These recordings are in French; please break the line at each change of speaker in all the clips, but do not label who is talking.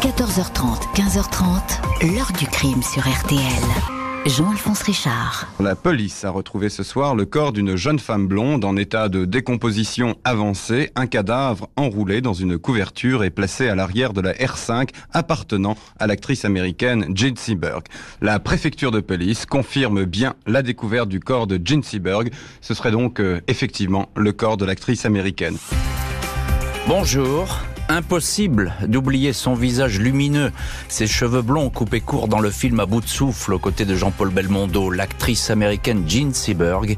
14h30, 15h30, l'heure du crime sur RTL. Jean-Alphonse Richard.
La police a retrouvé ce soir le corps d'une jeune femme blonde en état de décomposition avancée, un cadavre enroulé dans une couverture et placé à l'arrière de la R5 appartenant à l'actrice américaine Jean Seberg. La préfecture de police confirme bien la découverte du corps de Jean Seberg. Ce serait donc euh, effectivement le corps de l'actrice américaine.
Bonjour. Impossible d'oublier son visage lumineux, ses cheveux blonds coupés courts dans le film à bout de souffle aux côtés de Jean-Paul Belmondo. L'actrice américaine Jean Seberg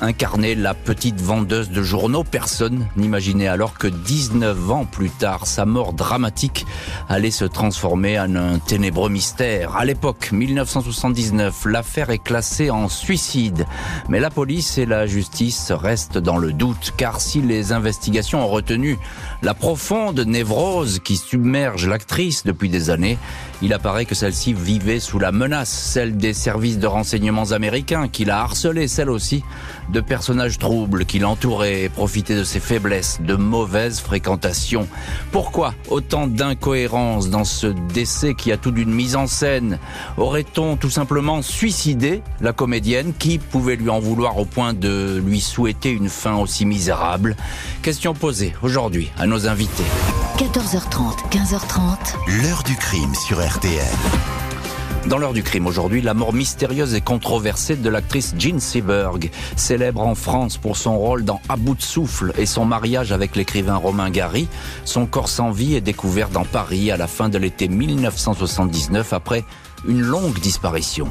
incarnait la petite vendeuse de journaux. Personne n'imaginait alors que 19 ans plus tard, sa mort dramatique allait se transformer en un ténébreux mystère. À l'époque, 1979, l'affaire est classée en suicide. Mais la police et la justice restent dans le doute, car si les investigations ont retenu la profonde névrose qui submerge l'actrice depuis des années, il apparaît que celle-ci vivait sous la menace, celle des services de renseignements américains qui la harcelait, celle aussi de personnages troubles qui l'entouraient et profitaient de ses faiblesses, de mauvaises fréquentations. Pourquoi autant d'incohérences dans ce décès qui a tout d'une mise en scène Aurait-on tout simplement suicidé la comédienne Qui pouvait lui en vouloir au point de lui souhaiter une fin aussi misérable Question posée aujourd'hui à nos invités.
14h30, 15h30.
L'heure du crime sur RTL.
Dans l'heure du crime aujourd'hui, la mort mystérieuse et controversée de l'actrice Jean Seberg, célèbre en France pour son rôle dans À bout de souffle et son mariage avec l'écrivain Romain Gary. Son corps sans vie est découvert dans Paris à la fin de l'été 1979 après une longue disparition.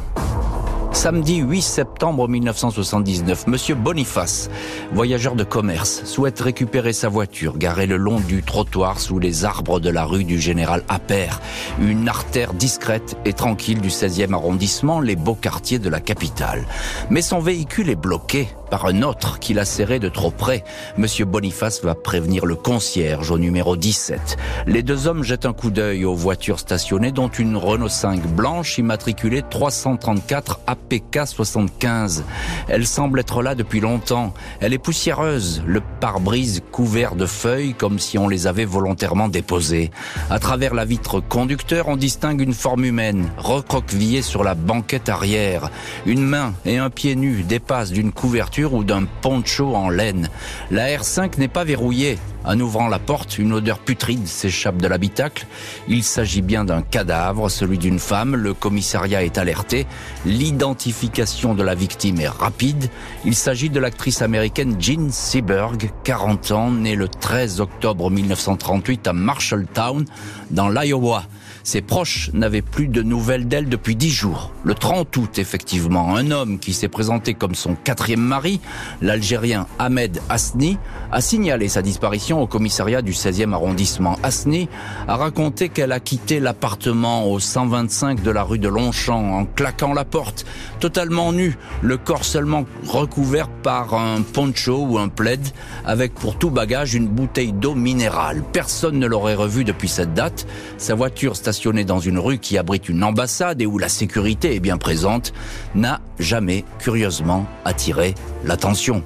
Samedi 8 septembre 1979, Monsieur Boniface, voyageur de commerce, souhaite récupérer sa voiture garée le long du trottoir sous les arbres de la rue du Général Appert, une artère discrète et tranquille du 16e arrondissement, les beaux quartiers de la capitale. Mais son véhicule est bloqué par un autre qui l'a serré de trop près. Monsieur Boniface va prévenir le concierge au numéro 17. Les deux hommes jettent un coup d'œil aux voitures stationnées, dont une Renault 5 blanche immatriculée 334 APK 75. Elle semble être là depuis longtemps. Elle est poussiéreuse, le pare-brise couvert de feuilles comme si on les avait volontairement déposées. À travers la vitre conducteur, on distingue une forme humaine, recroquevillée sur la banquette arrière. Une main et un pied nu dépassent d'une couverture ou d'un poncho en laine. La R5 n'est pas verrouillée. En ouvrant la porte, une odeur putride s'échappe de l'habitacle. Il s'agit bien d'un cadavre, celui d'une femme. Le commissariat est alerté. L'identification de la victime est rapide. Il s'agit de l'actrice américaine Jean Seberg, 40 ans, née le 13 octobre 1938 à Marshalltown, dans l'Iowa. Ses proches n'avaient plus de nouvelles d'elle depuis dix jours. Le 30 août, effectivement, un homme qui s'est présenté comme son quatrième mari, l'Algérien Ahmed Asni, a signalé sa disparition au commissariat du 16e arrondissement. Asni a raconté qu'elle a quitté l'appartement au 125 de la rue de Longchamp en claquant la porte, totalement nue, le corps seulement recouvert par un poncho ou un plaid, avec pour tout bagage une bouteille d'eau minérale. Personne ne l'aurait revu depuis cette date. Sa voiture stationnée dans une rue qui abrite une ambassade et où la sécurité est bien présente, n'a jamais, curieusement, attiré l'attention.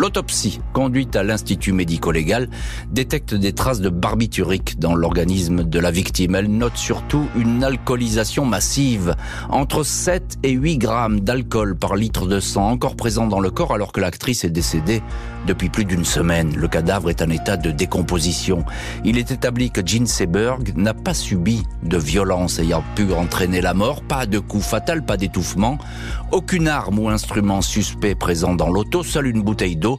L'autopsie, conduite à l'Institut médico-légal, détecte des traces de barbiturique dans l'organisme de la victime. Elle note surtout une alcoolisation massive, entre 7 et 8 grammes d'alcool par litre de sang encore présent dans le corps alors que l'actrice est décédée depuis plus d'une semaine. Le cadavre est en état de décomposition. Il est établi que Jean Seberg n'a pas subi de violence ayant pu entraîner la mort, pas de coup fatal, pas d'étouffement, aucune arme ou instrument suspect présent dans l'auto, seule une bouteille d'eau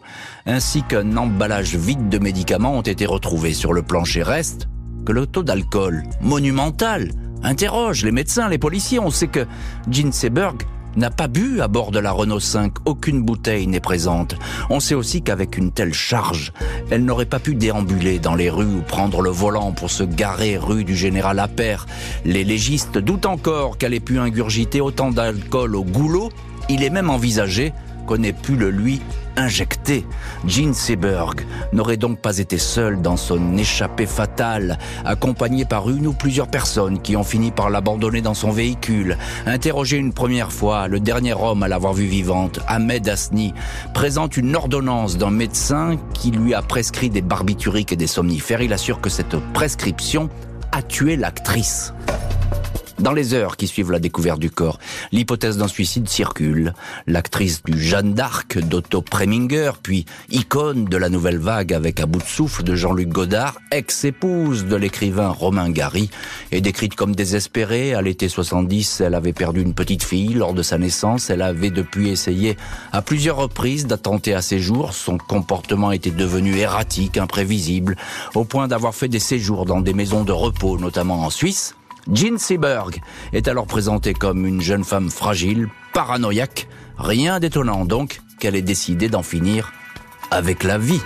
ainsi qu'un emballage vide de médicaments ont été retrouvés sur le plancher. Reste que le taux d'alcool, monumental, interroge les médecins, les policiers. On sait que Jean Seberg n'a pas bu à bord de la Renault 5, aucune bouteille n'est présente. On sait aussi qu'avec une telle charge, elle n'aurait pas pu déambuler dans les rues ou prendre le volant pour se garer rue du Général Appert. Les légistes doutent encore qu'elle ait pu ingurgiter autant d'alcool au goulot. Il est même envisagé qu'on ait pu le lui injecté. Jean Seberg n'aurait donc pas été seul dans son échappée fatale, accompagné par une ou plusieurs personnes qui ont fini par l'abandonner dans son véhicule. Interrogé une première fois, le dernier homme à l'avoir vue vivante, Ahmed Asni, présente une ordonnance d'un médecin qui lui a prescrit des barbituriques et des somnifères. Il assure que cette prescription a tué l'actrice. Dans les heures qui suivent la découverte du corps, l'hypothèse d'un suicide circule. L'actrice du Jeanne d'Arc d'Otto Preminger, puis icône de la nouvelle vague avec à bout de souffle de Jean-Luc Godard, ex-épouse de l'écrivain Romain Gary, est décrite comme désespérée. À l'été 70, elle avait perdu une petite fille lors de sa naissance. Elle avait depuis essayé à plusieurs reprises d'attenter à ses jours. Son comportement était devenu erratique, imprévisible, au point d'avoir fait des séjours dans des maisons de repos, notamment en Suisse. Jean Seberg est alors présentée comme une jeune femme fragile, paranoïaque. Rien d'étonnant donc qu'elle ait décidé d'en finir avec la vie.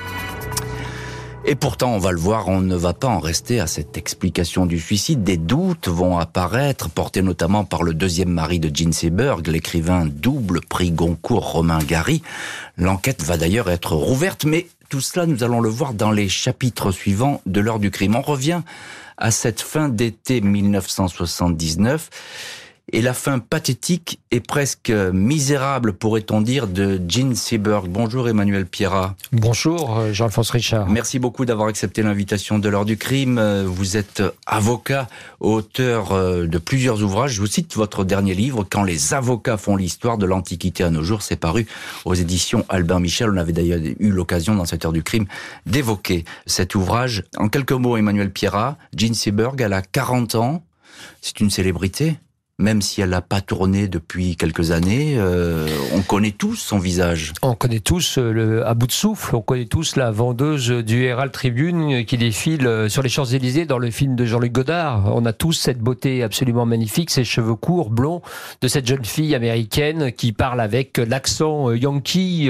Et pourtant, on va le voir, on ne va pas en rester à cette explication du suicide. Des doutes vont apparaître, portés notamment par le deuxième mari de Jean Seberg, l'écrivain double prix Goncourt Romain Gary. L'enquête va d'ailleurs être rouverte, mais tout cela, nous allons le voir dans les chapitres suivants de l'heure du crime. On revient à cette fin d'été 1979 et la fin pathétique et presque misérable, pourrait-on dire, de Jean Seberg. Bonjour Emmanuel Pierrat.
Bonjour euh, Jean-Alphonse Richard.
Merci beaucoup d'avoir accepté l'invitation de l'heure du crime. Euh, vous êtes avocat, auteur euh, de plusieurs ouvrages. Je vous cite votre dernier livre, Quand les avocats font l'histoire de l'Antiquité à nos jours. C'est paru aux éditions Albin Michel. On avait d'ailleurs eu l'occasion dans cette heure du crime d'évoquer cet ouvrage. En quelques mots, Emmanuel Pierrat, Jean Seberg, elle a 40 ans. C'est une célébrité même si elle n'a pas tourné depuis quelques années, euh, on connaît tous son visage.
On connaît tous euh, le, à bout de souffle, on connaît tous la vendeuse du Herald Tribune qui défile euh, sur les Champs-Élysées dans le film de Jean-Luc Godard. On a tous cette beauté absolument magnifique, ces cheveux courts, blonds, de cette jeune fille américaine qui parle avec l'accent yankee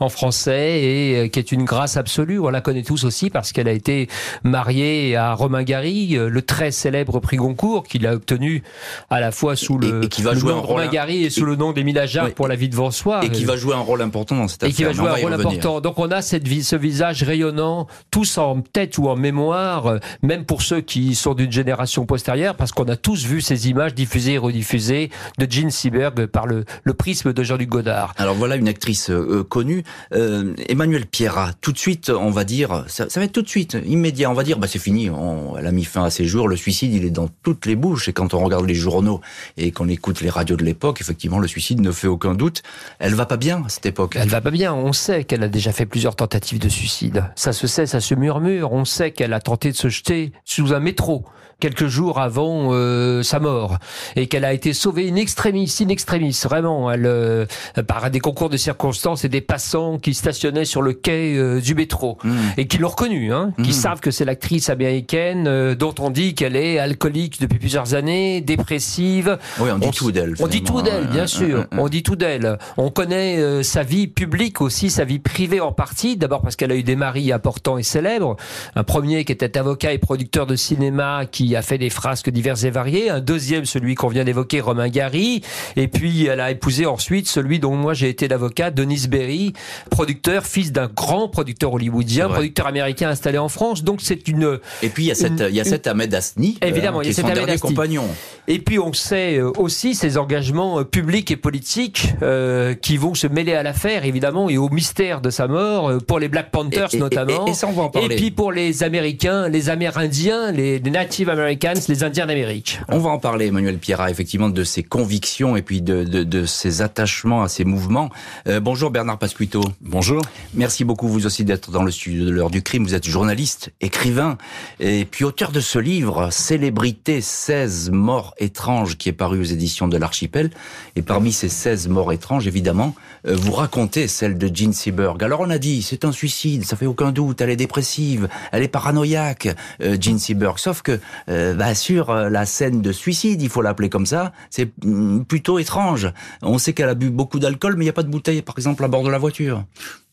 en français et qui est une grâce absolue. On la connaît tous aussi parce qu'elle a été mariée à Romain Gary, le très célèbre prix Goncourt qu'il a obtenu à la fois sous le,
et, qui va jouer
nom
un rôle
Gary et sous le nom d'Émile Jarre pour La vie devant soi.
Et qui va jouer un rôle important dans cette
et
affaire.
Et qui va jouer
un
rôle important. Donc on a cette ce visage rayonnant, tous en tête ou en mémoire, euh, même pour ceux qui sont d'une génération postérieure, parce qu'on a tous vu ces images diffusées et rediffusées de Jean Seberg par le, le prisme de Jean-Luc Godard.
Alors voilà une actrice euh, connue, euh, Emmanuel Pierrat. Tout de suite, on va dire, ça, ça va être tout de suite, immédiat. On va dire, bah c'est fini. On, elle a mis fin à ses jours. Le suicide, il est dans toutes les bouches. Et quand on regarde les journaux et qu'on écoute les radios de l'époque, effectivement, le suicide ne fait aucun doute. Elle va pas bien cette époque.
Elle va pas bien. On sait qu'elle a déjà fait plusieurs tentatives de suicide. Ça se sait, ça se murmure. On sait qu'elle a tenté de se jeter sous un métro quelques jours avant euh, sa mort et qu'elle a été sauvée in extremis, in extremis, vraiment, elle, euh, par des concours de circonstances et des passants qui stationnaient sur le quai euh, du métro
Mmh.
et qui l'ont reconnue, hein, qui
Mm.
savent que c'est l'actrice américaine euh, dont on dit qu'elle est alcoolique depuis plusieurs années, dépressive.
Oui, on dit
On
tout d'elle.
On dit tout d'elle, bien
Euh,
sûr. On dit tout d'elle. On connaît euh, sa vie publique aussi, sa vie privée en partie. D'abord parce qu'elle a eu des maris importants et célèbres. Un premier qui était avocat et producteur de cinéma, qui a fait des frasques diverses et variées. Un deuxième, celui qu'on vient d'évoquer, Romain Gary. Et puis elle a épousé ensuite celui dont moi j'ai été l'avocat, Denis Berry, producteur, fils d'un grand producteur hollywoodien, producteur américain installé en France. Donc c'est une
Et puis il y a cette, il y a
Une-
cet Ahmed Asni, euh,
Évidemment, il y a
est
cet
son
Ahmed
compagnon.
Et puis on sait euh, aussi ses engagements euh, publics et politiques euh, qui vont se mêler à l'affaire évidemment et au mystère de sa mort pour les Black Panthers
Et- et-
notamment.
et- et ça, on va en
Et
parler.
puis pour les Amérindiens, les Amérindiens, les, les Native Americans, les Indiens d'Amérique.
On va en parler, Emmanuel Pierrat, effectivement, de ses convictions et puis de, de, de ses attachements à ses mouvements. Euh, bonjour Bernard Pasquito.
Bonjour.
Merci beaucoup vous aussi d'être dans le studio de l'heure du crime. Vous êtes journaliste, écrivain et puis auteur de ce livre, Célébrité 16 morts étranges, qui est paru aux éditions de l'Archipel. Et parmi ces 16 morts étranges, évidemment, euh, vous racontez celle de Jean Seberg. Alors on a dit, c'est un suicide, ça fait aucun doute, elle est dépressive, elle est paranoïaque, euh, Jean Seberg. Sauf que, euh, bah, sur euh, la scène de suicide, il faut l'appeler comme ça, c'est mm, plutôt étrange. On sait qu'elle a bu beaucoup d'alcool, mais il n'y a pas de bouteille, par exemple, à bord de la voiture.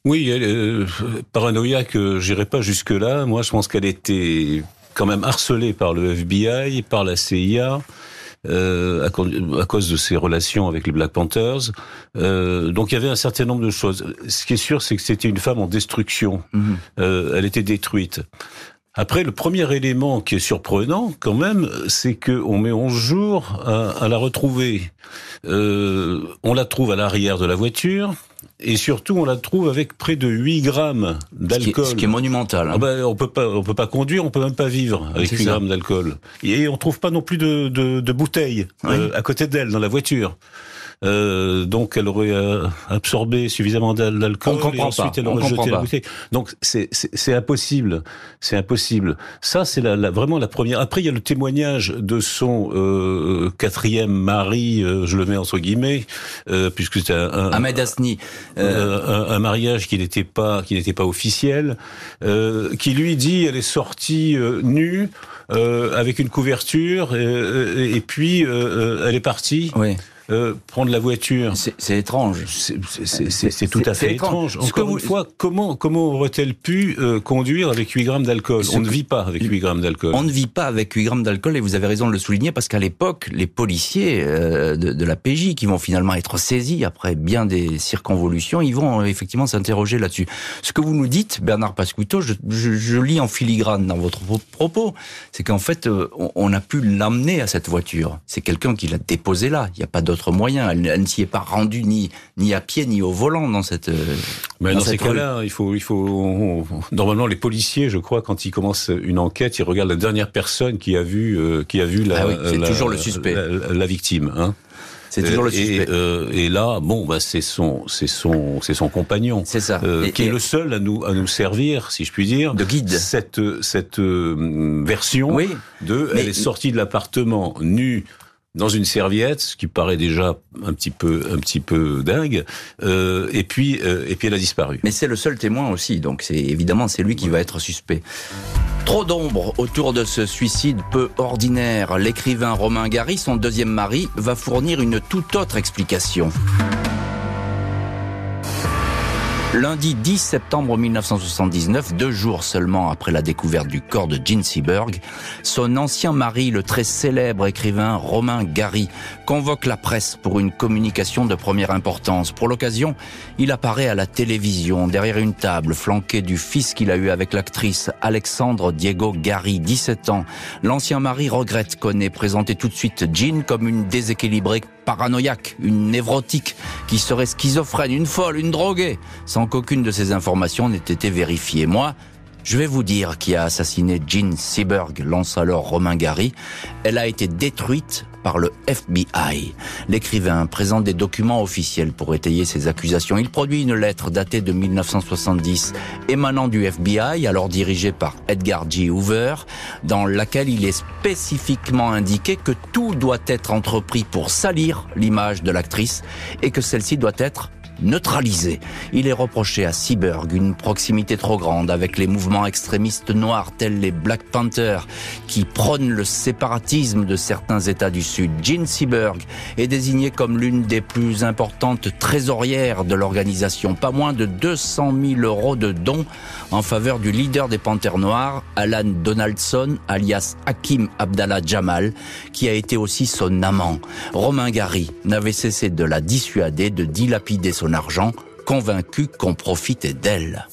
Oui, elle, euh, paranoïaque, euh, j'irai pas jusque là. Moi, je pense qu'elle était quand même harcelée par le FBI, par la CIA. euh, à, cause de ses relations avec les Black Panthers. Euh, donc il y avait un certain nombre de choses. Ce qui est sûr, c'est que c'était une femme en destruction.
Mhm.
Euh, elle était détruite. Après, le premier élément qui est surprenant, quand même, c'est que on met 11 jours à, à la retrouver. Euh, on la trouve à l'arrière de la voiture. Et surtout, on la trouve avec près de 8 grammes d'alcool.
Ce, qui est monumental. Hein.
Ah ben, on peut pas, on peut pas conduire, on peut même pas vivre avec 8 grammes d'alcool. Et on trouve pas non plus de, de, de bouteilles euh, à côté d'elle dans la voiture. Euh, donc elle aurait euh, absorbé suffisamment d'alcool
et
ensuite elle aurait jeté la bouteille. Donc c'est impossible, c'est impossible. Ça c'est la, la, vraiment la première. Après il y a le témoignage de son euh, quatrième mari, euh, je le mets entre guillemets, euh, puisque c'était un, un,
Ahmed Asni,
un, un, mariage qui n'était pas qui n'était pas officiel, qui lui dit elle est sortie nue. avec une couverture et, et puis elle est partie.
Oui
euh, prendre la voiture.
C'est étrange.
C'est tout à fait étrange. Encore une fois, comment comment aurait-elle pu euh, conduire avec 8 grammes d'alcool? On ne vit pas avec 8 grammes d'alcool.
On ne vit pas avec 8 grammes d'alcool et vous avez raison de le souligner parce qu'à l'époque, les policiers euh, de, de, la PJ qui vont finalement être saisis après bien des circonvolutions, ils vont effectivement s'interroger là-dessus. Ce que vous nous dites, Bernard Pasquito, je, je, je lis en filigrane dans votre propos, c'est qu'en fait, on, on, a pu l'amener à cette voiture. C'est quelqu'un qui l'a déposé là. Il n'y a pas d'autre moyen. Elle, elle ne s'y est pas rendue ni, ni à pied ni au volant dans cette.
Mais dans, dans ces cas-là, il faut, il faut. On, normalement, les policiers, je crois, quand ils commencent une enquête, ils regardent la dernière personne qui a vu, euh, qui a vu la.
Ah oui, c'est toujours le suspect.
La, la victime. Hein.
C'est toujours le suspect.
Et, euh, et là, bon, bah, c'est son, c'est son, c'est son compagnon.
C'est ça.
Euh,
et,
qui est le seul à nous, à nous servir, si je puis dire,
de guide.
Cette, cette euh, version
oui,
de, elle est sortie de l'appartement nue dans une serviette, ce qui paraît déjà un petit peu, un petit peu dingue. Euh, et puis, euh, et puis elle a disparu.
Mais c'est le seul témoin aussi, donc c'est évidemment c'est lui qui va être suspect. Trop d'ombre autour de ce suicide peu ordinaire. L'écrivain Romain Gary, son deuxième mari, va fournir une toute autre explication. Lundi 10 septembre 1979, deux jours seulement après la découverte du corps de Jean Seberg, son ancien mari, le très célèbre écrivain Romain Gary, convoque la presse pour une communication de première importance. Pour l'occasion, il apparaît à la télévision, derrière une table, flanqué du fils qu'il a eu avec l'actrice Alexandre Diego Gary, 17 ans. L'ancien mari regrette qu'on ait présenté tout de suite Jean comme une déséquilibrée paranoïaque, une névrotique, qui serait schizophrène, une folle, une droguée, qu'aucune de ces informations n'ait été vérifiée. Moi, je vais vous dire qui a assassiné Jean Seberg, lance alors Romain Gary. Elle a été détruite par le FBI. L'écrivain présente des documents officiels pour étayer ses accusations. Il produit une lettre datée de 1970 émanant du FBI, alors dirigé par Edgar G. Hoover, dans laquelle il est spécifiquement indiqué que tout doit être entrepris pour salir l'image de l'actrice et que celle-ci doit être neutralisé. Il est reproché à Seaberg une proximité trop grande avec les mouvements extrémistes noirs tels les Black Panthers qui prônent le séparatisme de certains États du Sud. Jean Seaberg est désigné comme l'une des plus importantes trésorières de l'organisation. Pas moins de 200 000 euros de dons en faveur du leader des Panthers noirs, Alan Donaldson, alias Hakim Abdallah Jamal, qui a été aussi son amant. Romain Gary n'avait cessé de la dissuader de dilapider son argent, convaincu qu'on profitait d'elle.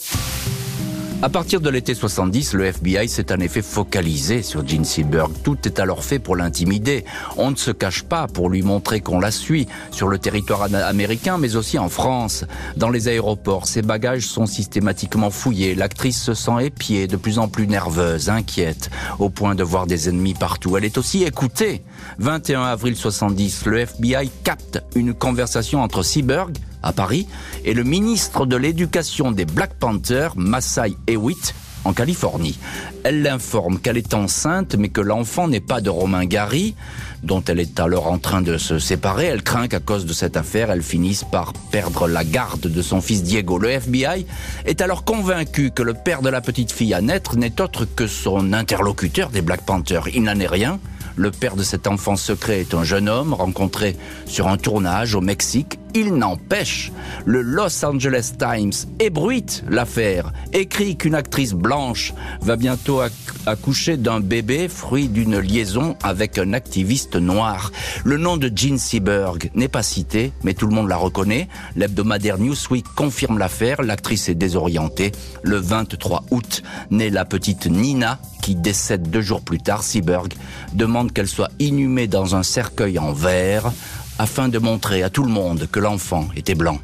À partir de l'été 70, le FBI s'est en effet focalisé sur Jean Seberg. Tout est alors fait pour l'intimider. On ne se cache pas pour lui montrer qu'on la suit sur le territoire américain, mais aussi en France. Dans les aéroports, ses bagages sont systématiquement fouillés. L'actrice se sent épiée, de plus en plus nerveuse, inquiète, au point de voir des ennemis partout. Elle est aussi écoutée. 21 avril 70, le FBI capte une conversation entre Seberg à Paris, et le ministre de l'Éducation des Black Panthers, Masai Hewitt, en Californie. Elle l'informe qu'elle est enceinte, mais que l'enfant n'est pas de Romain Gary, dont elle est alors en train de se séparer. Elle craint qu'à cause de cette affaire, elle finisse par perdre la garde de son fils Diego. Le FBI est alors convaincu que le père de la petite fille à naître n'est autre que son interlocuteur des Black Panthers. Il n'en est rien. Le père de cet enfant secret est un jeune homme rencontré sur un tournage au Mexique. Il n'empêche, le Los Angeles Times ébruite l'affaire, écrit qu'une actrice blanche va bientôt accoucher d'un bébé fruit d'une liaison avec un activiste noir. Le nom de Jean Seberg n'est pas cité, mais tout le monde la reconnaît. L'hebdomadaire Newsweek confirme l'affaire, l'actrice est désorientée. Le 23 août naît la petite Nina, qui décède deux jours plus tard. Seberg demande qu'elle soit inhumée dans un cercueil en verre afin de montrer à tout le monde que l'enfant était blanc.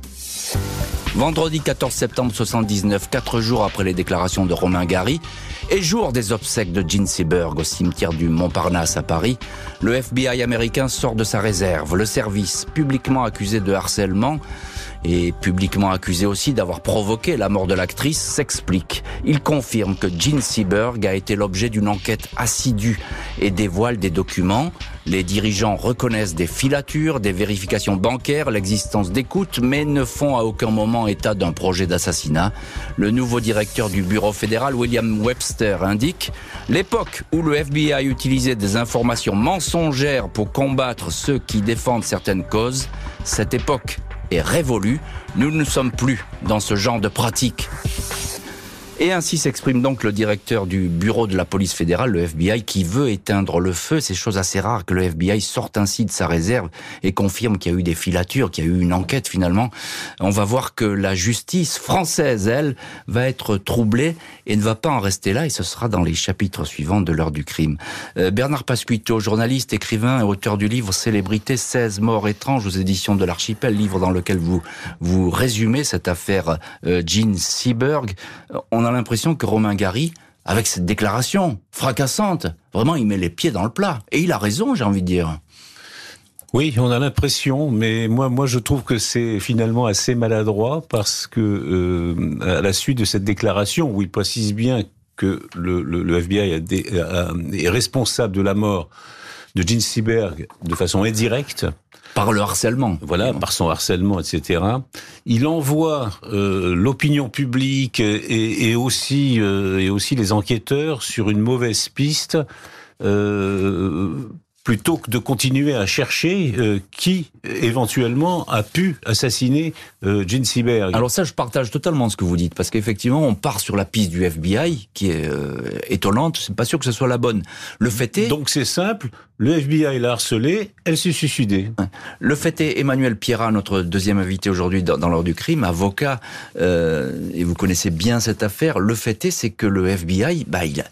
Vendredi 14 septembre 79, quatre jours après les déclarations de Romain Gary, et jour des obsèques de Gene Seberg au cimetière du Montparnasse à Paris, le FBI américain sort de sa réserve. Le service, publiquement accusé de harcèlement, et publiquement accusé aussi d'avoir provoqué la mort de l'actrice, s'explique. Il confirme que Gene Seberg a été l'objet d'une enquête assidue et dévoile des documents. Les dirigeants reconnaissent des filatures, des vérifications bancaires, l'existence d'écoutes, mais ne font à aucun moment état d'un projet d'assassinat. Le nouveau directeur du bureau fédéral, William Webster, indique l'époque où le FBI utilisait des informations mensongères pour combattre ceux qui défendent certaines causes. Cette époque est révolue. Nous ne sommes plus dans ce genre de pratique. Et ainsi s'exprime donc le directeur du bureau de la police fédérale, le FBI, qui veut éteindre le feu. C'est chose assez rare que le FBI sorte ainsi de sa réserve et confirme qu'il y a eu des filatures, qu'il y a eu une enquête finalement. On va voir que la justice française, elle, va être troublée et ne va pas en rester là et ce sera dans les chapitres suivants de l'heure du crime. Euh, Bernard Pasquito, journaliste, écrivain et auteur du livre Célébrité 16 morts étranges aux éditions de l'Archipel, livre dans lequel vous vous résumez cette affaire euh, Jean Seberg. On a l'impression que Romain Gary, avec cette déclaration fracassante, vraiment il met les pieds dans le plat. Et il a raison, j'ai envie de dire.
Oui, on a l'impression, mais moi, moi, je trouve que c'est finalement assez maladroit parce que euh, à la suite de cette déclaration où il précise bien que le, FBI est responsable de la mort de Gene Seberg de façon indirecte,
par le harcèlement.
Voilà, par son harcèlement, etc. Il envoie euh, l'opinion publique et, aussi euh, et aussi les enquêteurs sur une mauvaise piste. Euh, plutôt que de continuer à chercher euh, qui éventuellement a pu assassiner euh, Gene Seberg.
Alors ça, je partage totalement ce que vous dites, parce qu'effectivement, on part sur la piste du FBI, qui est euh, étonnante, c'est pas sûr que ce soit la bonne. Le fait est...
Donc c'est simple, le FBI l'a harcelée, elle s'est suicidée.
Le fait est, Emmanuel Pierrat, notre deuxième invité aujourd'hui dans, dans l'heure du crime, avocat, euh, et vous connaissez bien cette affaire, le fait est, c'est que le FBI, bah, il a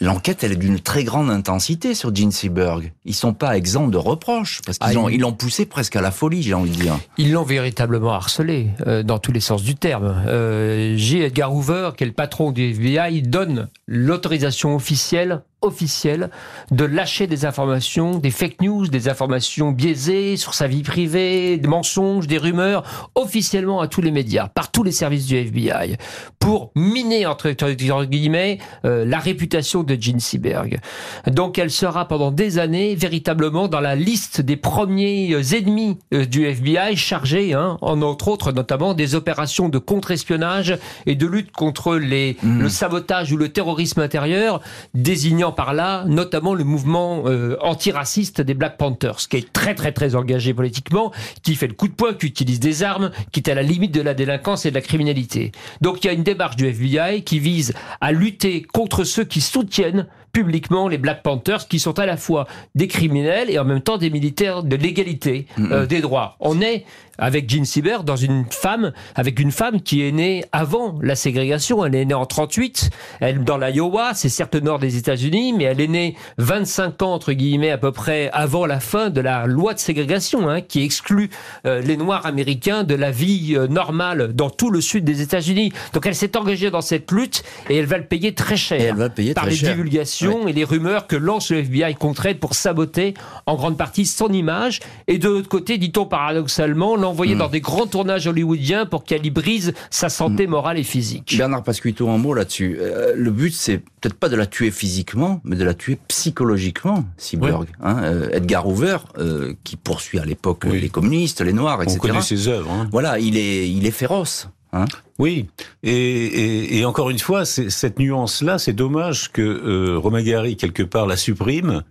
L'enquête, elle est d'une très grande intensité sur Gene Seberg. Ils sont pas exempts de reproches parce qu'ils
Ah,
ont,
il-
ils l'ont poussé presque à la folie, j'ai envie de dire.
Ils l'ont véritablement harcelé, euh, dans tous les sens du terme. Euh, J. Edgar Hoover, qui est le patron du FBI, donne l'autorisation officielle officielle de lâcher des informations, des fake news, des informations biaisées sur sa vie privée, des mensonges, des rumeurs, officiellement à tous les médias, par tous les services du FBI, pour miner, entre entre guillemets, euh, la réputation de Gene Seberg. Donc elle sera pendant des années véritablement dans la liste des premiers euh, ennemis euh, du FBI chargés, hein, en entre autres notamment des opérations de contre-espionnage et de lutte contre les, le sabotage ou le terrorisme intérieur, désignant par là notamment le mouvement euh, antiraciste des Black Panthers, qui est très très très engagé politiquement, qui fait le coup de poing, qui utilise des armes, qui est à la limite de la délinquance et de la criminalité. Donc il y a une démarche du FBI qui vise à lutter contre ceux qui soutiennent publiquement les Black Panthers, qui sont à la fois des criminels et en même temps des militaires de l'égalité euh, des droits. On est avec Jean Sieber dans une femme, avec une femme qui est née avant la ségrégation. Elle est née en 38, elle dans l'Iowa, c'est certes le nord des États-Unis, mais elle est née 25 ans entre guillemets à peu près avant la fin de la loi de ségrégation, hein, qui exclut euh, les Noirs américains de la vie euh, normale dans tout le sud des États-Unis. Donc elle s'est engagée dans cette lutte et elle va le payer très cher
Et elle va payer
par
très
les
cher.
divulgations et les rumeurs que lance le FBI contre elle pour saboter en grande partie son image. Et de l'autre côté, dit-on paradoxalement, l'envoyer
Hmm.
dans des grands tournages hollywoodiens pour qu'elle y brise sa santé morale et physique.
Bernard Pasquito, un mot là-dessus. Euh, le but, c'est peut-être pas de la tuer physiquement, mais de la tuer psychologiquement, Seberg. Hein, euh, Edgar Hoover, euh, qui poursuit à l'époque
Oui.
les communistes, les Noirs,
On
etc.
connaît ses œuvres. Hein.
Voilà, il est, il est féroce. Hein.
Oui, et, et, et encore une fois, cette nuance-là, c'est dommage que euh, Romain Gary, quelque part, la supprime,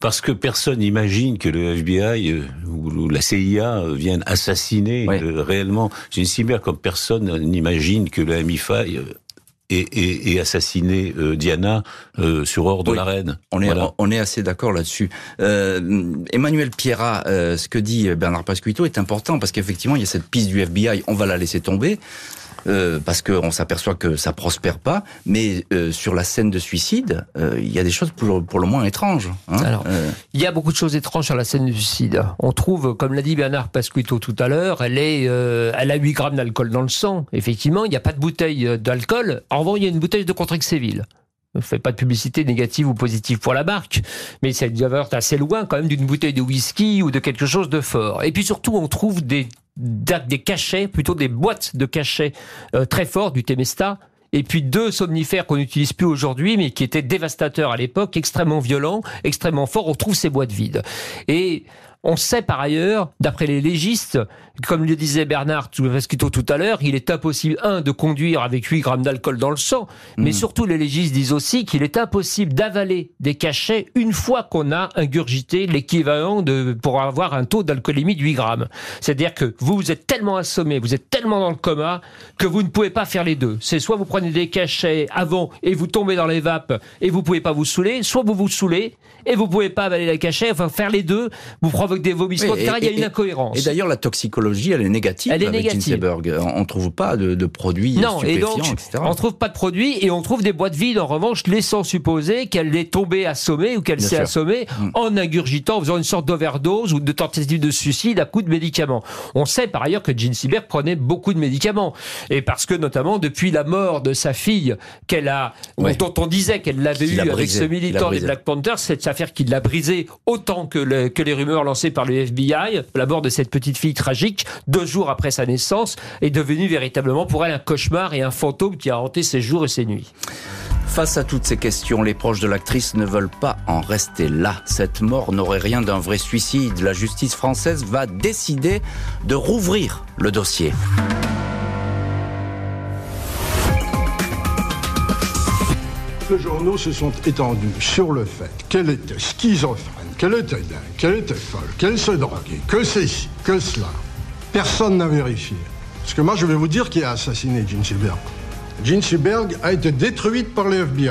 parce que personne n'imagine que le FBI euh, ou, ou la CIA euh, viennent assassiner
Ouais.
euh, réellement Gene Seberg, comme personne n'imagine que le MI5 ait assassiné euh, Diana euh, sur ordre
Oui.
de la reine.
On est,
Voilà.
on est assez d'accord là-dessus. Euh, Emmanuel Pierrat, euh, ce que dit Bernard Pasquito est important parce qu'effectivement, il y a cette piste du FBI, on va la laisser tomber. Euh, parce qu'on s'aperçoit que ça prospère pas. Mais euh, sur la scène de suicide, euh, il y a des choses pour, pour le moins étranges. hein.
Alors, Il y a beaucoup de choses étranges sur la scène du suicide. On trouve, comme l'a dit Bernard Pasquito tout à l'heure, elle, est, elle a 8 grammes d'alcool dans le sang. Effectivement, il n'y a pas de bouteille d'alcool. En revanche, il y a une bouteille de Contrexéville. Ne fais pas de publicité négative ou positive pour la marque, mais c'est assez loin quand même d'une bouteille de whisky ou de quelque chose de fort. Et puis surtout, on trouve des, des cachets, plutôt des boîtes de cachets euh, très forts du Temesta, et puis deux somnifères qu'on n'utilise plus aujourd'hui, mais qui étaient dévastateurs à l'époque, extrêmement violents, extrêmement forts. On trouve ces boîtes vides. Et on sait par ailleurs, d'après les légistes, comme le disait Bernard Pasquito tout à l'heure, il est impossible, un, de conduire avec 8 grammes d'alcool dans le sang, mais surtout les légistes disent aussi qu'il est impossible d'avaler des cachets une fois qu'on a ingurgité l'équivalent de, pour avoir un taux d'alcoolémie de 8 grammes. C'est-à-dire que vous, vous êtes tellement assommé, vous êtes tellement dans le coma, que vous ne pouvez pas faire les deux. C'est soit vous prenez des cachets avant et vous tombez dans les vapes et vous pouvez pas vous saouler, soit vous vous saoulez et vous pouvez pas avaler les cachets, enfin faire les deux, vous provoque des vomissements, etc.
et-
Il y a une incohérence.
Et d'ailleurs, la toxicologie, elle est négative
Elle est
avec
négative.
On ne trouve pas de, de produits
Non, et donc,
etc.
on trouve pas de produits et on trouve des boîtes vides en revanche, laissant supposer qu'elle est tombée assommée ou qu'elle s'est assommée
Mm.
en ingurgitant, en faisant une sorte d'overdose ou de tentative de suicide à coup de médicaments. On sait par ailleurs que Jean Seberg prenait beaucoup de médicaments. Et parce que notamment depuis la mort de sa fille, qu'elle a,
Ouais.
dont on disait qu'elle l'avait eu avec
brisé,
ce militant des. Black Panthers, cette affaire qui l'a brisé autant que, que les rumeurs lancées par le FBI, la mort de cette petite fille tragique, deux jours après sa naissance, est devenue véritablement pour elle un cauchemar et un fantôme qui a hanté ses jours et ses nuits.
Face à toutes ces questions, les proches de l'actrice ne veulent pas en rester là. Cette mort n'aurait rien d'un vrai suicide. La justice française va décider de rouvrir le dossier.
Les journaux se sont étendus sur le fait qu'elle était schizophrène, qu'elle était dingue, qu'elle était folle, qu'elle se droguait, que ceci, que cela. Personne n'a vérifié. Parce que moi, je vais vous dire qui a assassiné Jean Seberg. Jean Seberg a été détruite par les FBI.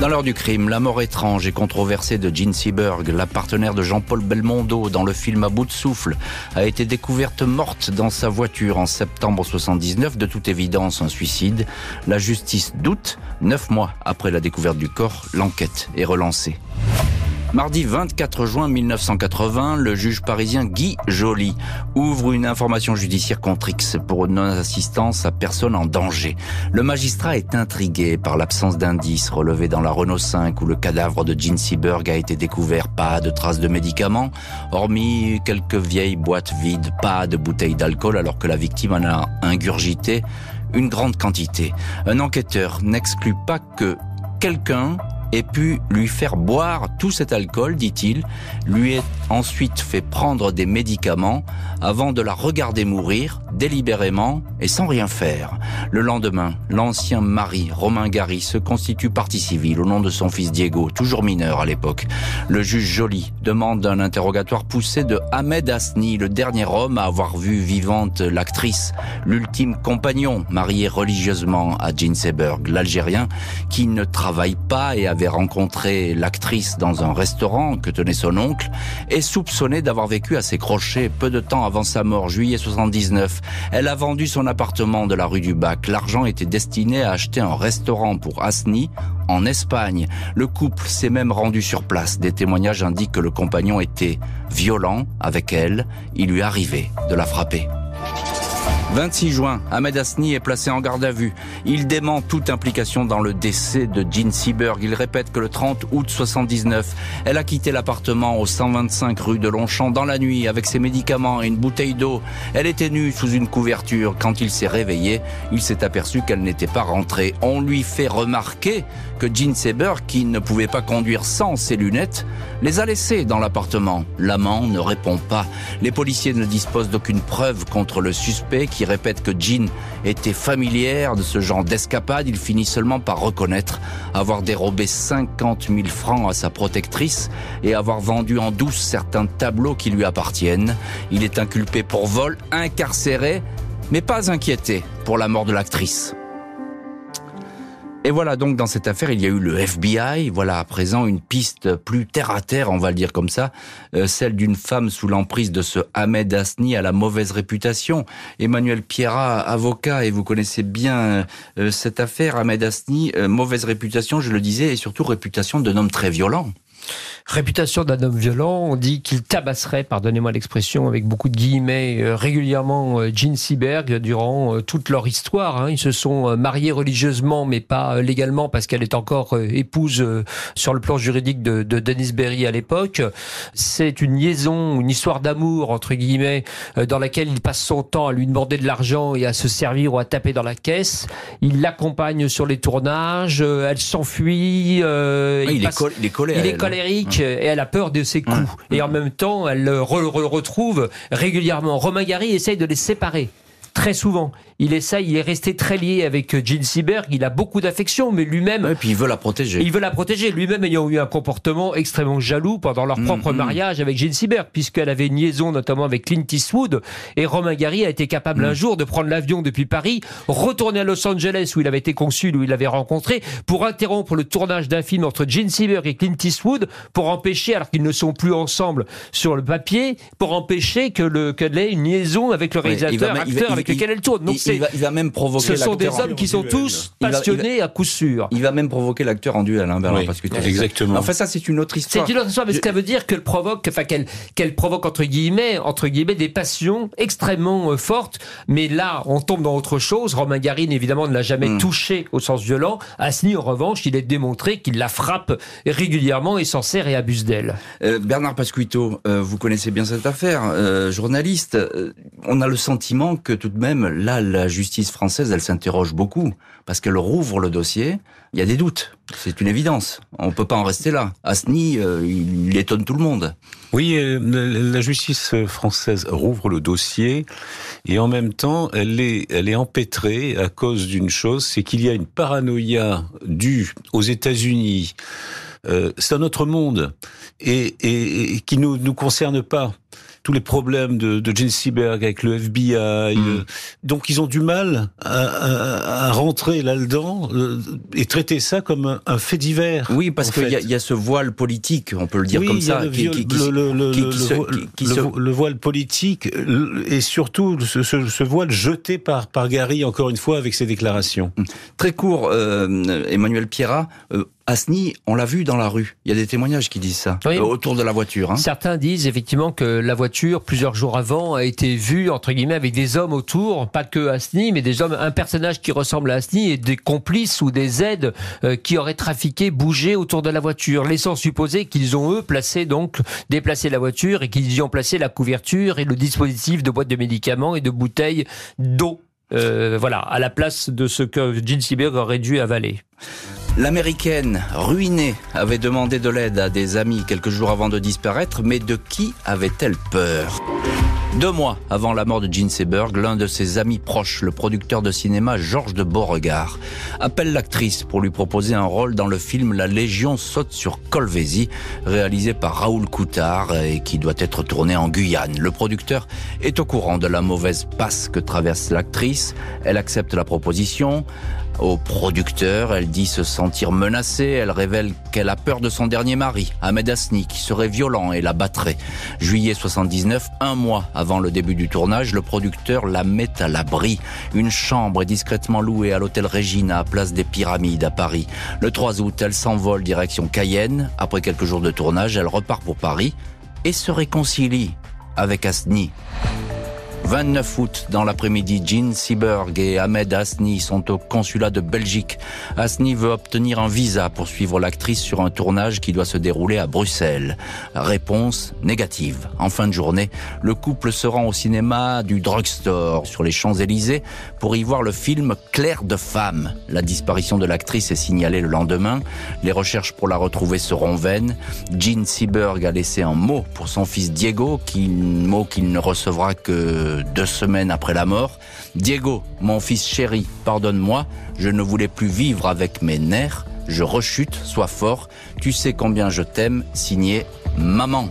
Dans l'heure du crime, la mort étrange et controversée de Jean Seberg, la partenaire de Jean-Paul Belmondo dans le film À bout de souffle, a été découverte morte dans sa voiture en septembre 79. De toute évidence, un suicide. La justice doute. Neuf mois après la découverte du corps, l'enquête est relancée. Mardi 24 juin 1980, le juge parisien Guy Joly ouvre une information judiciaire contre X pour non-assistance à personne en danger. Le magistrat est intrigué par l'absence d'indices relevés dans la Renault 5 où le cadavre de Jean Seberg a été découvert. Pas de traces de médicaments, hormis quelques vieilles boîtes vides, pas de bouteilles d'alcool alors que la victime en a ingurgité une grande quantité. Un enquêteur n'exclut pas que quelqu'un ait pu lui faire boire tout cet alcool, dit-il, lui ait ensuite fait prendre des médicaments avant de la regarder mourir délibérément et sans rien faire. Le lendemain, l'ancien mari, Romain Gary, se constitue partie civile au nom de son fils Diego, toujours mineur à l'époque. Le juge Joly demande un interrogatoire poussé de Ahmed Asni, le dernier homme à avoir vu vivante l'actrice, l'ultime compagnon marié religieusement à Jean Seberg, l'Algérien, qui ne travaille pas et avait rencontré l'actrice dans un restaurant que tenait son oncle, est soupçonné d'avoir vécu à ses crochets peu de temps avant sa mort, juillet 79. Elle a vendu son appartement de la rue du Bac. L'argent était destiné à acheter un restaurant pour Asni en Espagne. Le couple s'est même rendu sur place. Des témoignages indiquent que le compagnon était violent avec elle. Il lui arrivait de la frapper. 26 juin, Ahmed Asni est placé en garde à vue. Il dément toute implication dans le décès de Jean Seberg. Il répète que le 30 août 79, elle a quitté l'appartement au 125 rue de Longchamp dans la nuit avec ses médicaments et une bouteille d'eau. Elle était nue sous une couverture. Quand il s'est réveillé, il s'est aperçu qu'elle n'était pas rentrée. On lui fait remarquer que Jean Seberg, qui ne pouvait pas conduire sans ses lunettes, les a laissés dans l'appartement. L'amant ne répond pas. Les policiers ne disposent d'aucune preuve contre le suspect qui répète que Jean était familière de ce genre d'escapade. Il finit seulement par reconnaître avoir dérobé 50 000 francs à sa protectrice et avoir vendu en douce certains tableaux qui lui appartiennent. Il est inculpé pour vol, incarcéré, mais pas inquiété pour la mort de l'actrice. Et voilà, donc dans cette affaire, il y a eu le FBI. Voilà à présent une piste plus terre à terre, on va le dire comme ça, euh, celle d'une femme sous l'emprise de ce Ahmed Asni à la mauvaise réputation. Emmanuel Pierra, avocat, et vous connaissez bien euh, cette affaire, Ahmed Asni, euh, mauvaise réputation, je le disais, et surtout réputation d'un homme très violent.
Réputation d'un homme violent, on dit qu'il tabasserait, pardonnez-moi l'expression, avec beaucoup de guillemets, euh, régulièrement euh, Jean Seberg durant euh, toute leur histoire. Hein. Ils se sont mariés religieusement, mais pas légalement, parce qu'elle est encore épouse sur le plan juridique de, de Dennis Berry à l'époque. C'est une liaison, une histoire d'amour, entre guillemets, dans laquelle il passe son temps à lui demander de l'argent et à se servir ou à taper dans la caisse. Il l'accompagne sur les tournages, elle s'enfuit.
il, il, est
colère, il est colérique et elle a peur de ses coups. Et en même temps, elle le retrouve régulièrement. Romain Gary essaye de les séparer très souvent. Il essaye, il est resté très lié avec Jean Seberg, il a beaucoup d'affection, mais lui-même...
Et puis il veut la protéger.
Il veut la protéger, lui-même ayant eu un comportement extrêmement jaloux pendant leur mm, propre mm. mariage avec Jean Seberg, puisqu'elle avait une liaison notamment avec Clint Eastwood, et Romain Gary a été capable mm. un jour de prendre l'avion depuis Paris, retourner à Los Angeles où il avait été consul, où il l'avait rencontré, pour interrompre le tournage d'un film entre Jean Seberg et Clint Eastwood, pour empêcher, alors qu'ils ne sont plus ensemble sur le papier, pour empêcher que le qu'elle ait une liaison avec le réalisateur, acteur avec lequel elle tourne.
Donc il va, il va, même provoquer. Ce
sont des hommes qui sont tous passionnés à coup sûr.
Il va même provoquer l'acteur en duel, hein, Bernard, parce que
exactement.
Enfin, ça, c'est une autre histoire.
C'est une autre histoire, mais ce ça veut dire qu'elle provoque, enfin, qu'elle, qu'elle provoque entre guillemets, entre guillemets, des passions extrêmement euh, fortes. Mais là, on tombe dans autre chose. Romain Garine, évidemment, ne l'a jamais hmm. touché au sens violent. Asni, en revanche, il est démontré qu'il la frappe régulièrement et s'en sert et abuse d'elle.
Euh, Bernard Pasquito, euh, vous connaissez bien cette affaire, journaliste. on a le sentiment que tout de même, là, la justice française, elle s'interroge beaucoup parce qu'elle rouvre le dossier. Il y a des doutes, c'est une évidence. On peut pas en rester là. Asni, euh, il, étonne tout le monde.
Oui, euh, la justice française rouvre le dossier et en même temps, elle est, elle est empêtrée à cause d'une chose, c'est qu'il y a une paranoïa due aux États-Unis. Euh, c'est un autre monde et, qui nous nous concerne pas tous les problèmes de, de Gene Seberg avec le FBI. Mm. Euh, donc ils ont du mal à, à, rentrer là-dedans euh, et traiter ça comme un, fait divers.
Oui, parce qu'il y, y, a ce voile politique, on peut le dire comme ça,
le, voile politique et surtout ce, ce, voile jeté par, par Gary, encore une fois, avec ses déclarations. Mm.
Très court, euh, Emmanuel Pierrat, Asni, on l'a vu dans la rue. Il y a des témoignages qui disent ça euh, autour de la voiture. Hein.
Certains disent effectivement que la voiture, plusieurs jours avant, a été vue entre guillemets avec des hommes autour, pas que Asni, mais des hommes, un personnage qui ressemble à Asni et des complices ou des aides euh, qui auraient trafiqué, bougé autour de la voiture, laissant supposer qu'ils ont eux placé donc déplacé la voiture et qu'ils y ont placé la couverture et le dispositif de boîte de médicaments et de bouteilles d'eau. Euh, voilà, à la place de ce que Gene Seberg aurait dû avaler.
L'américaine, ruinée, avait demandé de l'aide à des amis quelques jours avant de disparaître, mais de qui avait-elle peur? Deux mois avant la mort de Gene Seberg, l'un de ses amis proches, le producteur de cinéma Georges de Beauregard, appelle l'actrice pour lui proposer un rôle dans le film La Légion saute sur Colvézi, réalisé par Raoul Coutard et qui doit être tourné en Guyane. Le producteur est au courant de la mauvaise passe que traverse l'actrice. Elle accepte la proposition au producteur. Elle dit se sentir menacée. Elle révèle qu'elle a peur de son dernier mari, Ahmed Asni, qui serait violent et la battrait. Juillet 79, un mois avant le début du tournage, le producteur la met à l'abri. Une chambre est discrètement louée à l'hôtel Regina, place des Pyramides à Paris. Le 3 août, elle s'envole direction Cayenne. Après quelques jours de tournage, elle repart pour Paris et se réconcilie avec Asni. 29 août, dans l'après-midi, Jean Seberg et Ahmed Asni sont au consulat de Belgique. Asni veut obtenir un visa pour suivre l'actrice sur un tournage qui doit se dérouler à Bruxelles. Réponse négative. En fin de journée, le couple se rend au cinéma du drugstore sur les Champs-Élysées pour y voir le film Claire de femme. La disparition de l'actrice est signalée le lendemain. Les recherches pour la retrouver seront vaines. Jean Seberg a laissé un mot pour son fils Diego, qui, mot qu'il ne recevra que deux semaines après la mort. Diego, mon fils chéri, pardonne-moi, je ne voulais plus vivre avec mes nerfs, je rechute, sois fort, tu sais combien je t'aime, signé Maman.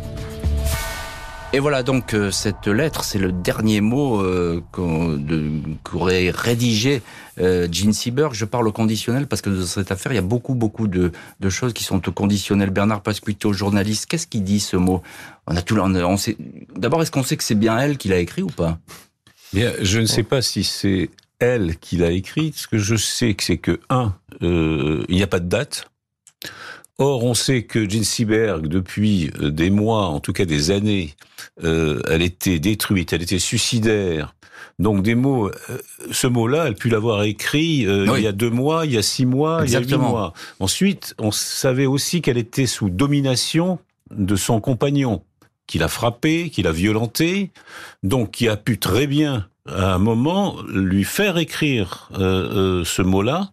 Et voilà donc euh, cette lettre, c'est le dernier mot euh, qu'aurait rédigé euh, Jean Seberg. Je parle au conditionnel parce que dans cette affaire, il y a beaucoup, beaucoup de, choses qui sont au conditionnel. Bernard Pasquito, journaliste, qu'est-ce qu'il dit ce mot? On a tout, on, on. D'abord, est-ce qu'on sait que c'est bien elle qui l'a écrit ou pas?
Bien, je ne sais pas si c'est elle qui l'a écrit. Ce que je sais, c'est que un, euh, il n'y a pas de date. Or, on sait que Jean Seberg, depuis euh, des mois, en tout cas des années, euh, elle était détruite, elle était suicidaire. Donc des mots, euh, ce mot-là, elle a pu l'avoir écrit euh,
Oui.
il y a deux mois, il y a six mois, il y a huit mois. Ensuite, on savait aussi qu'elle était sous domination de son compagnon, qui l'a frappé, qui l'a violenté, donc qui a pu très bien, à un moment, lui faire écrire euh, ce mot-là.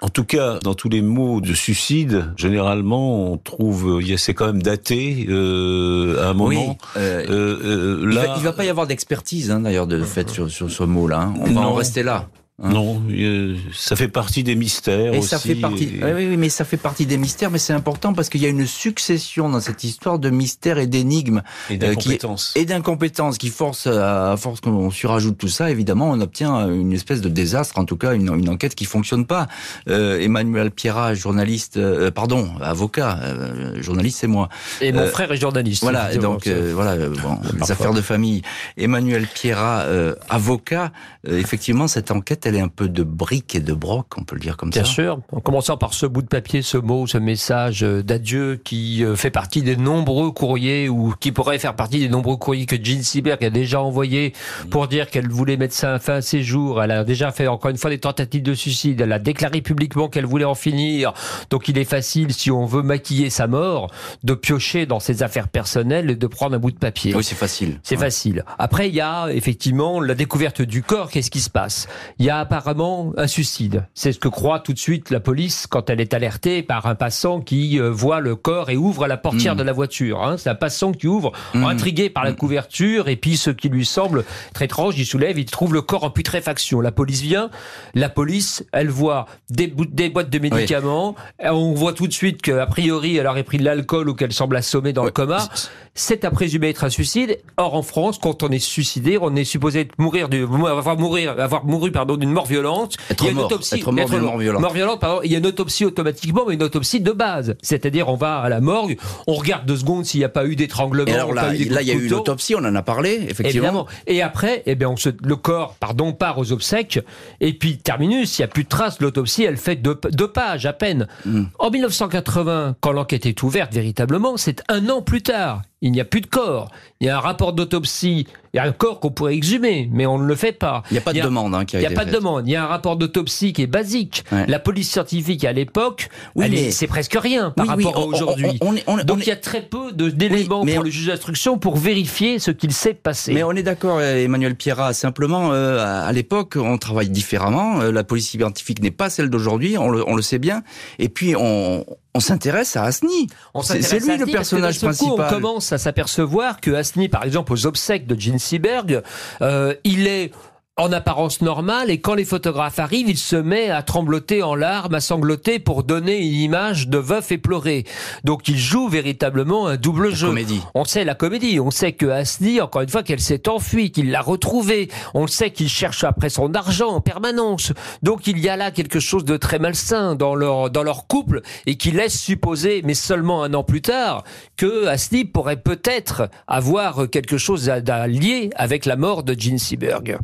En tout cas, dans tous les mots de suicide, généralement, on trouve, il y a- c'est quand même daté euh, à un moment.
euh,
Euh, euh,
il,
là,
va, il va pas y avoir d'expertise hein, d'ailleurs de fait sur, sur ce mot-là. hein. On va en rester là. Hein.
non, euh, ça fait partie des mystères
Et
aussi.
ça fait partie.
et-
Oui, oui, mais ça fait partie des mystères. Mais c'est important parce qu'il y a une succession dans cette histoire de mystères et d'énigmes
et
euh, qui-
d'incompétence.
et d'incompétences qui force à force qu'on surajoute tout ça. Évidemment, on obtient une espèce de désastre. En tout cas, une, une enquête qui fonctionne pas. Euh, Emmanuel Pierrat, journaliste, euh, pardon, avocat, euh, journaliste, c'est moi.
Et mon
Euh,
frère est journaliste.
Voilà, donc euh, voilà, euh, bon, les affaires de famille. Emmanuel Pierrat, euh, avocat. euh, effectivement, cette enquête, est un peu de briques et de broc, on peut le dire comme
Bien
ça.
sûr, en commençant par ce bout de papier, ce mot, ce message euh, d'adieu qui euh, fait partie des nombreux courriers ou qui pourrait faire partie des nombreux courriers que Jean Seberg a déjà envoyés pour dire qu'elle voulait mettre ça fin à ses jours. Elle a déjà fait encore une fois des tentatives de suicide. Elle a déclaré publiquement qu'elle voulait en finir. Donc il est facile, si on veut maquiller sa mort, de piocher dans ses affaires personnelles et de prendre un bout de papier.
Oui, c'est facile.
C'est
Ouais.
facile. Après, il y a effectivement la découverte du corps. Qu'est-ce qui se passe? Il y a apparemment un suicide. C'est ce que croit tout de suite la police quand elle est alertée par un passant qui euh, voit le corps et ouvre la portière
Mm.
de la voiture. hein. C'est un passant qui ouvre,
Mm.
intrigué par la
Mm.
couverture, et puis ce qui lui semble très étrange, il soulève, il trouve le corps en putréfaction. La police vient. La police, elle voit des, boîtes de médicaments. On voit tout de suite qu'a priori, elle aurait pris de l'alcool ou qu'elle semble assommée dans le coma. C'est à présumer être un suicide. Or, en France, quand on est suicidé, on est supposé mourir du, avoir mourir, avoir mouru, pardon, d'une mort violente.
Être
Il y a une
mort.
autopsie.
Être mort d'une mort violente.
Mort violente, pardon. Il y a une autopsie automatiquement, mais une autopsie de base. C'est-à-dire, on va à la morgue, on regarde deux secondes s'il n'y a pas eu d'étranglement.
Alors là, il y a eu une autopsie, on en a parlé, effectivement.
Évidemment. Et après, eh bien, on se, le corps, pardon, part aux obsèques. Et puis, terminus, il n'y a plus de traces l'autopsie. Elle fait deux, deux pages à peine.
Mm.
En 1980, quand l'enquête est ouverte véritablement, c'est un an plus tard. Il n'y a plus de corps. Il y a un rapport d'autopsie. Il y a un corps qu'on pourrait exhumer, mais on ne le fait pas.
Il n'y a pas de demande hein, qui a
Il n'y a pas de demande. Il y a un rapport d'autopsie qui est basique.
Ouais.
La police scientifique à l'époque,
Oui, mais-
c'est presque rien par
Oui,
rapport à
on-
aujourd'hui. Donc il y a très peu d'éléments pour
on-
le juge d'instruction pour vérifier ce qu'il s'est passé.
Mais on est d'accord, euh, Emmanuel Pierrat. Simplement, euh, à à l'époque, on travaille différemment. Euh, La police scientifique n'est pas celle d'aujourd'hui, on le, on le sait bien. Et puis, on, on s'intéresse à Asni. C'est lui le personnage
seul coup,
principal.
on commence à s'apercevoir que Asni, par exemple, aux obsèques de Gene Seberg, euh, il est en apparence normale et quand les photographes arrivent, il se met à trembloter en larmes, à sangloter pour donner une image de veuf éploré. Donc il joue véritablement un double jeu.
comédie.
On sait la comédie, on sait que Asni, encore une fois, qu'elle s'est enfuie, qu'il l'a retrouvée. On sait qu'il cherche après son argent en permanence. Donc il y a là quelque chose de très malsain dans leur, dans leur couple et qui laisse supposer, mais seulement un an plus tard, que Asni pourrait peut-être avoir quelque chose à, à lier avec la mort de Gene Seberg.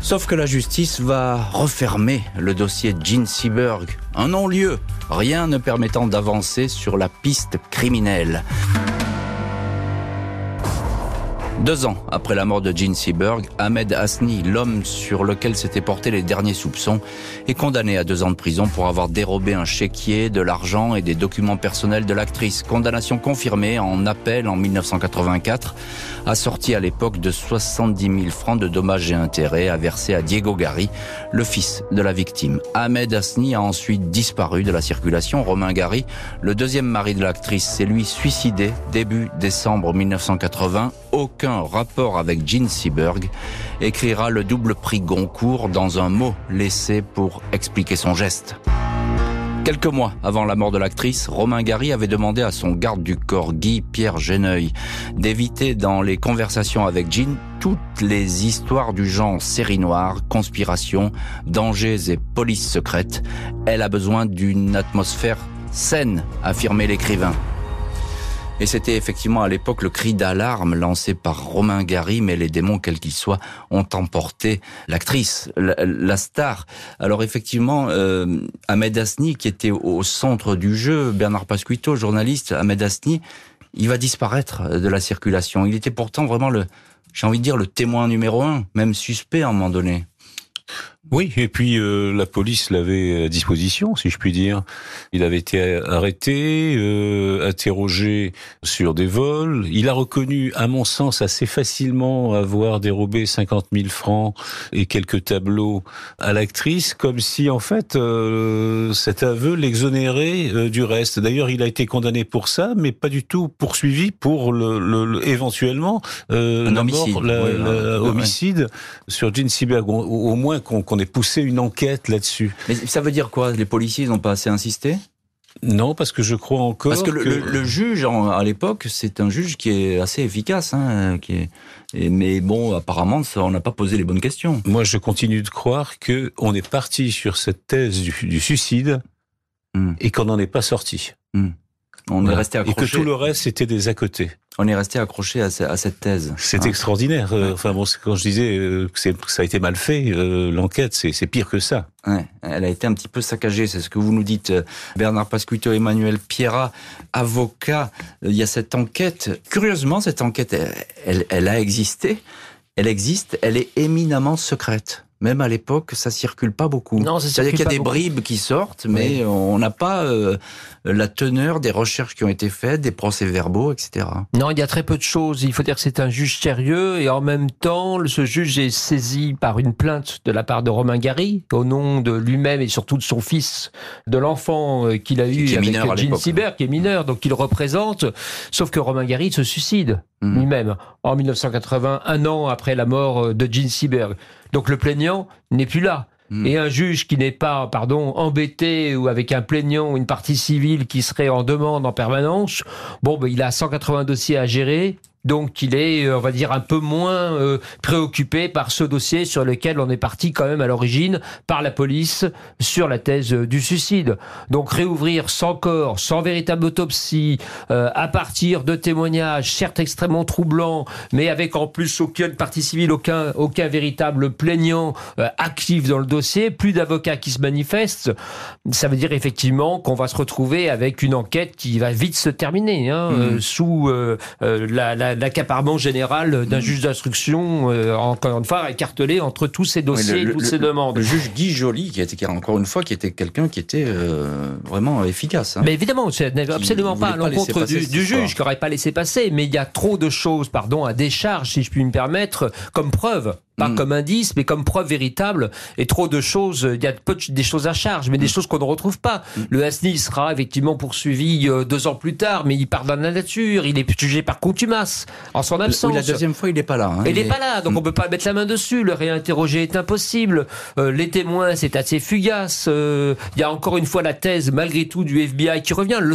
Sauf que la justice va refermer le dossier Gene Seberg. Un non-lieu, rien ne permettant d'avancer sur la piste criminelle. Deux ans après la mort de Gene Seberg, Ahmed Hasni, l'homme sur lequel s'étaient portés les derniers soupçons, est condamné à deux ans de prison pour avoir dérobé un chéquier, de l'argent et des documents personnels de l'actrice. Condamnation confirmée en appel en 1984, assortie à l'époque de 70 000 francs de dommages et intérêts à verser à Diego Gary, le fils de la victime. Ahmed Hasni a ensuite disparu de la circulation. Romain Gary, le deuxième mari de l'actrice, s'est lui suicidé début décembre 1980. Aucun rapport avec Gene Seberg écrira le double prix Goncourt dans un mot laissé pour expliquer son geste. Quelques mois avant la mort de l'actrice, Romain Gary avait demandé à son garde du corps Guy Pierre Geneuil d'éviter dans les conversations avec Jean toutes les histoires du genre série noire, conspiration, dangers et police secrète. Elle a besoin d'une atmosphère saine, affirmait l'écrivain. Et c'était effectivement à l'époque le cri d'alarme lancé par Romain Gary, mais les démons, quels qu'ils soient, ont emporté l'actrice, la, star. Alors effectivement, euh, Ahmed Asni, qui était au centre du jeu, Bernard Pasquito, journaliste, Ahmed Asni, il va disparaître de la circulation. Il était pourtant vraiment le, j'ai envie de dire, le témoin numéro un, même suspect à un moment donné.
Oui, et puis euh, la police l'avait à disposition, si je puis dire. Il avait été arrêté, euh, interrogé sur des vols. Il a reconnu, à mon sens, assez facilement avoir dérobé 50 000 francs et quelques tableaux à l'actrice, comme si en fait euh, cet aveu l'exonérait euh, du reste. D'ailleurs, il a été condamné pour ça, mais pas du tout poursuivi pour le, le, éventuellement
euh, la homicide, mort,
la, homicide sur Jean Seberg. Au, au moins qu'on on ait poussé une enquête là-dessus.
Mais ça veut dire quoi? Les policiers n'ont pas assez insisté?
Non, parce que je crois encore
parce que, Le, juge à l'époque, c'est un juge qui est assez efficace, hein, qui est... mais bon, apparemment, on n'a pas posé les bonnes questions.
Moi, je continue de croire que on est parti sur cette thèse du, suicide hmm. et qu'on n'en est pas sorti.
Hmm. On est resté accroché.
Et que tout le reste, c'était des à côté.
On est resté accroché à, cette thèse.
C'est hein. extraordinaire. Euh, enfin bon, quand je disais euh, que, ça a été mal fait, euh, l'enquête, c'est pire que ça.
Ouais, elle a été un petit peu saccagée, c'est ce que vous nous dites. Bernard Pasquito, Emmanuel Pierra, avocat. Il y a cette enquête. Curieusement, cette enquête, elle, elle a existé. Elle existe. Elle est éminemment secrète même à l'époque, ça circule pas beaucoup.
Non,
C'est-à-dire qu'il y a des bribes qui sortent, mais on n'a pas euh, la teneur des recherches qui ont été faites, des procès-verbaux, etc.
Non, il y a très peu de choses. Il faut dire que c'est un juge sérieux et en même temps, ce juge est saisi par une plainte de la part de Romain Gary au nom de lui-même et surtout de son fils, de l'enfant euh, qu'il a eu avec Jean Sibert, qui est mineur, donc il représente. Sauf que Romain Gary se suicide mmh. lui-même en 1980, un an après la mort euh, de Jean Seberg. Donc le plaignant n'est plus là. Hmm. Et un juge qui n'est pas, pardon, embêté ou avec un plaignant ou une partie civile qui serait en demande en permanence, bon, ben, il a 180 dossiers à gérer donc il est, euh, on va dire, un peu moins euh, préoccupé par ce dossier sur lequel on est parti quand même à l'origine par la police sur la thèse euh, du suicide. Donc réouvrir sans corps, sans véritable autopsie, à partir de témoignages certes extrêmement troublants, mais avec en plus aucune partie civile, aucun, aucun véritable plaignant actif dans le dossier, plus d'avocats qui se manifestent, ça veut dire effectivement qu'on va se retrouver avec une enquête qui va vite se terminer hein, mmh. sous la, la l'accaparement général d'un juge d'instruction, euh, encore une fois, écartelé entre tous ces dossiers et toutes ces demandes.
Le juge Guy Joly, qui était encore une fois, qui était quelqu'un qui était euh, vraiment efficace.
Hein. Mais évidemment, ce n'est absolument pas à l'encontre du, du juge qui n'aurait pas laissé passer, mais il y a trop de choses, pardon, à décharge, si je puis me permettre, comme preuve pas mm. comme indice, mais comme preuve véritable. Et trop de choses, il y a peu des choses à charge, mais des mm. choses qu'on ne retrouve pas. Mm. Le Hasni sera effectivement poursuivi euh, deux ans plus tard, mais il part dans la nature, il est jugé par contumace, en son absence.
la deuxième fois, il n'est pas là.
Hein. il n'est pas là, donc on peut pas mettre la main dessus. Le réinterroger est impossible. Euh, les témoins, c'est assez fugace. Euh, il y a encore une fois la thèse, malgré tout, du FBI qui revient. Le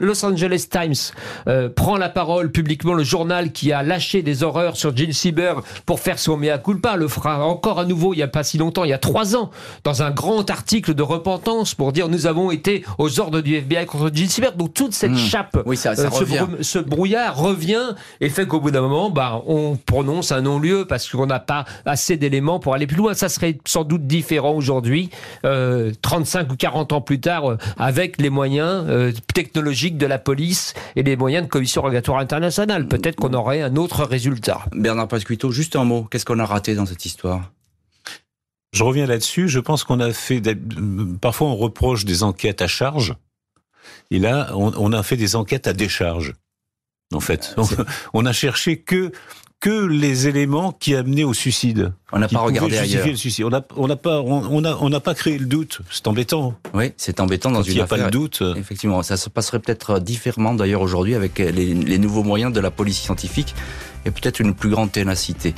Los Angeles Times prend la parole publiquement, le journal qui a lâché des horreurs sur Gene Sieber pour faire son à culpa le fera encore à nouveau il n'y a pas si longtemps, il y a trois ans, dans un grand article de repentance pour dire nous avons été aux ordres du FBI contre Gilles Sibert. Donc toute cette hmm. chape,
oui, ça, euh,
ce, brouillard revient et fait qu'au bout d'un moment, bah, on prononce un non-lieu parce qu'on n'a pas assez d'éléments pour aller plus loin. Ça serait sans doute différent aujourd'hui, euh, 35 ou 40 ans plus tard, euh, avec les moyens euh, technologiques de la police et les moyens de commission rogatoire internationale. Peut-être qu'on aurait un autre résultat.
Bernard Pasquito, juste un mot. Qu'est-ce qu'on a raté dans cette histoire
Je reviens là-dessus. Je pense qu'on a fait. Parfois, on reproche des enquêtes à charge. Et là, on, a fait des enquêtes à décharge. En fait, on, a cherché que que les éléments qui amenaient au suicide.
On n'a pas regardé ailleurs.
le suicide. On n'a on n'a pas, on, on a, on n'a pas créé le doute. C'est embêtant.
Oui, c'est embêtant dans
Quand il
une
n'y a pas
affaire.
de doute.
Effectivement, ça se passerait peut-être différemment d'ailleurs aujourd'hui avec les, les nouveaux moyens de la police scientifique et peut-être une plus grande ténacité.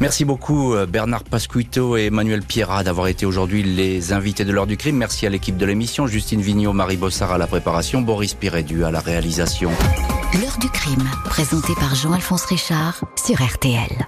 Merci beaucoup euh, Bernard Pasquito et Emmanuel Pierrat d'avoir été aujourd'hui les invités de l'heure du crime. Merci à l'équipe de l'émission, Justine Vignot, Marie Bossard à la préparation, Boris Pirédu à la réalisation.
L'heure du crime, présenté par Jean-Alphonse Richard sur RTL.